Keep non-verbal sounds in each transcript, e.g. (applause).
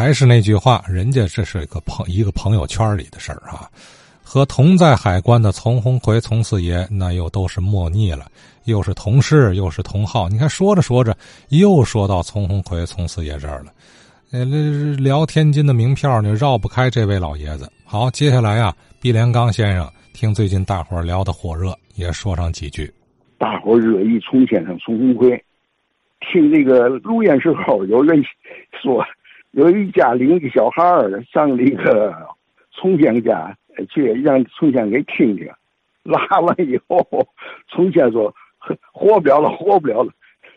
还是那句话，人家这是一个朋一个朋友圈里的事儿啊。和同在海关的丛红奎、丛四爷，那又都是莫逆了，又是同事，又是同号。你看，说着说着，又说到丛红奎、丛四爷这儿了。呃，聊天津的名票呢，绕不开这位老爷子。好，接下来啊，毕连刚先生听最近大伙聊的火热，也说上几句。大伙热议丛先生、丛红奎，听这个录音时候，有人说有一家领个小孩儿上那个 (laughs) 丛先家。去让从先给听听，(laughs) 拉完以后，从先说 (laughs) 活不了了，活不了了。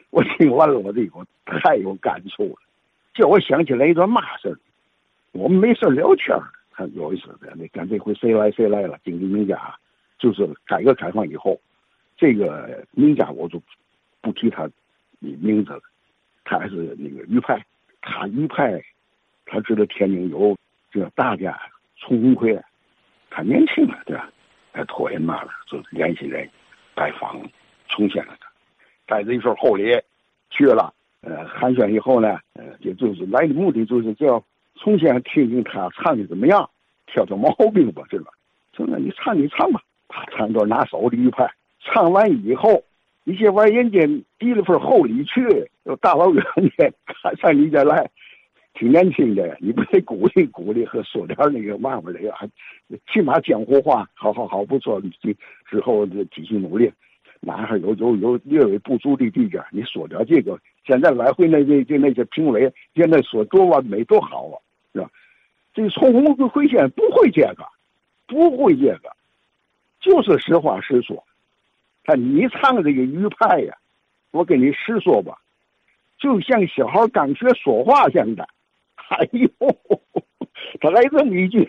我听完了，我这个太有感触了，叫我想起来一段嘛事儿。我们没事聊天儿，他有一次那干这回谁来谁来了？经济名家，就是改革开放以后，这个名家我就不提他的名字了。他还是那个余派，他余派，他知道天津有这大家丛鸿逵。他年轻了，对吧？他托人嘛，就联系人拜访重现了他。带着一份厚礼去了，呃，寒暄以后呢，呃，就就是来的目的就是叫重现听听他唱的怎么样，挑挑毛病吧，是吧？说那你唱你唱吧，他唱段拿手的一派，唱完以后，你先往人家递了份厚礼去，又大老远的 (laughs) 他上你家来。挺年轻的，你不得鼓励鼓励和说点那个嘛嘛的呀？起码江湖话，好好好，不错。之之后继续努力，哪还有有有略微不足的地方，你说点这个。现在来回那那就那些评委，现在说多完美多好啊，是吧？这个从红会先不会这个，不会这个，就是实话实说。看你唱这个鱼派呀，我跟你实说吧，就像小孩刚学说话似的。哎呦，他来这么一句，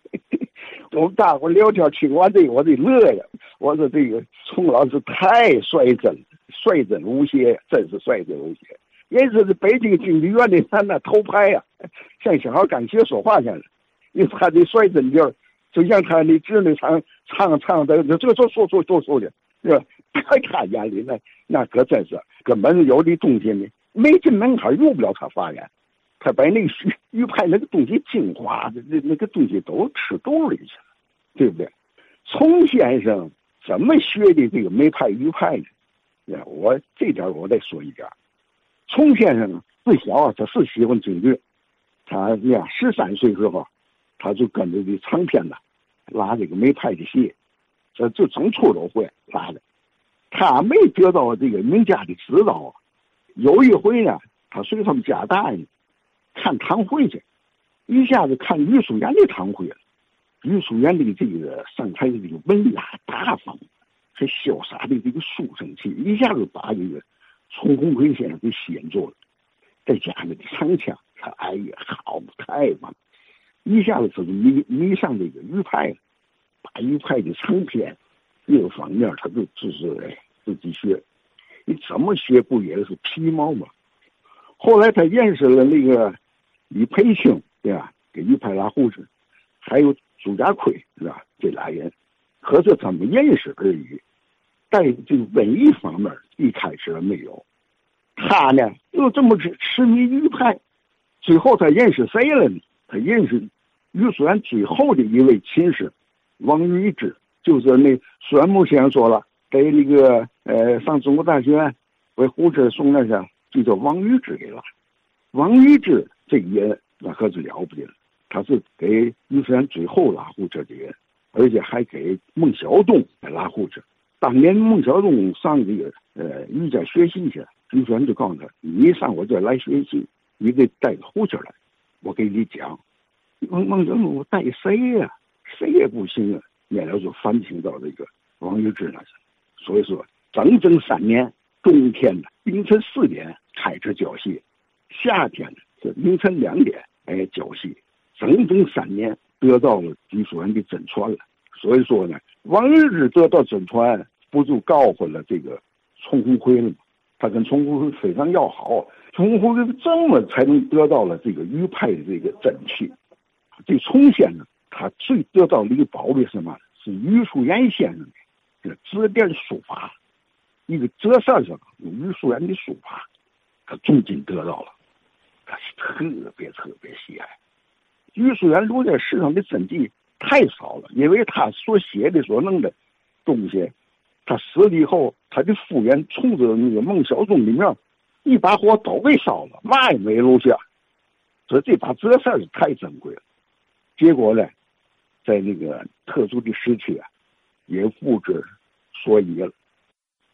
(laughs) 我们大伙聊天听完这个，我得乐呀！我说这个宋老师太率真，率真无邪，真是率真无邪。人说是北京京剧院的他那头牌呀，像小孩刚学说话似的，你他这率真劲儿，就像他的侄女唱唱唱的，这这说说说说的，是吧？在他眼里那那可真是根本有的东西呢，没进门槛入不了他法眼。他把那个玉玉派那个东西精华的那那个东西都吃肚里去了，对不对？从先生怎么学的这个梅派玉派呢？呀我这点我再说一点。从先生自小啊，他是喜欢京剧，他呀十三岁时候，他就跟着这唱片的拉这个梅派的戏，这这整出都会拉的。他没得到这个名家的指导。有一回呢，他随他们家大人。看堂会去，一下子看于淑媛的堂会了。于淑妍的这个上台的这个文雅大方，还潇洒的这个书生气，一下子把这个丛鸿逵先生给吸引住了。再加上这唱腔，他哎呀，好太棒！一下子就是迷迷上这个余派了，把余派的唱片各个方面，他都就是自己学。你怎么学不也是皮毛吗？后来他认识了那个。李培清对吧？给余派拉胡子，还有朱家奎是吧？这俩人，可是他们认识而已。在这个文艺方面，一开始没有。他呢，又这么痴痴迷于派，最后他认识谁了呢？他认识余淑媛最后的一位亲师王玉芝，就是那孙木先生说了，给那个呃上中国大学为胡子送那个，就叫王玉芝给了。王玉芝。这个人那可是了不得了，他是给于淑媛最后拉胡车的人，而且还给孟小冬拉胡车。当年孟小冬上这个呃于家学习去了，于淑媛就告诉他：“你上我这来学习，你得带个胡车来，我给你讲。”孟孟小冬带谁呀？谁也不行啊！免了就反请到这个王玉芝那去。所以说，整整三年，冬天的凌晨四点开始教戏，夏天呢凌晨两点，哎，交戏，整整三年得到了于淑媛的真传了。所以说呢，王玉芝得到真传，不就告诉了这个丛鸿辉了吗？他跟丛鸿辉非常要好，丛鸿辉这么才能得到了这个余派的这个真气。这丛先生他最得到的一个宝贝什么？是余淑妍先生的这指点书法，一个折扇上有余淑妍的书法，他重金得到了。他是特别特别喜爱。余叔元留在世上的真迹太少了，因为他所写的、所弄的东西，他死了以后，他的夫人冲着那个孟小忠里面，一把火都给烧了，嘛也没留下。所以这把这事儿太珍贵了。结果呢，在那个特殊的时期啊，也不知所以了。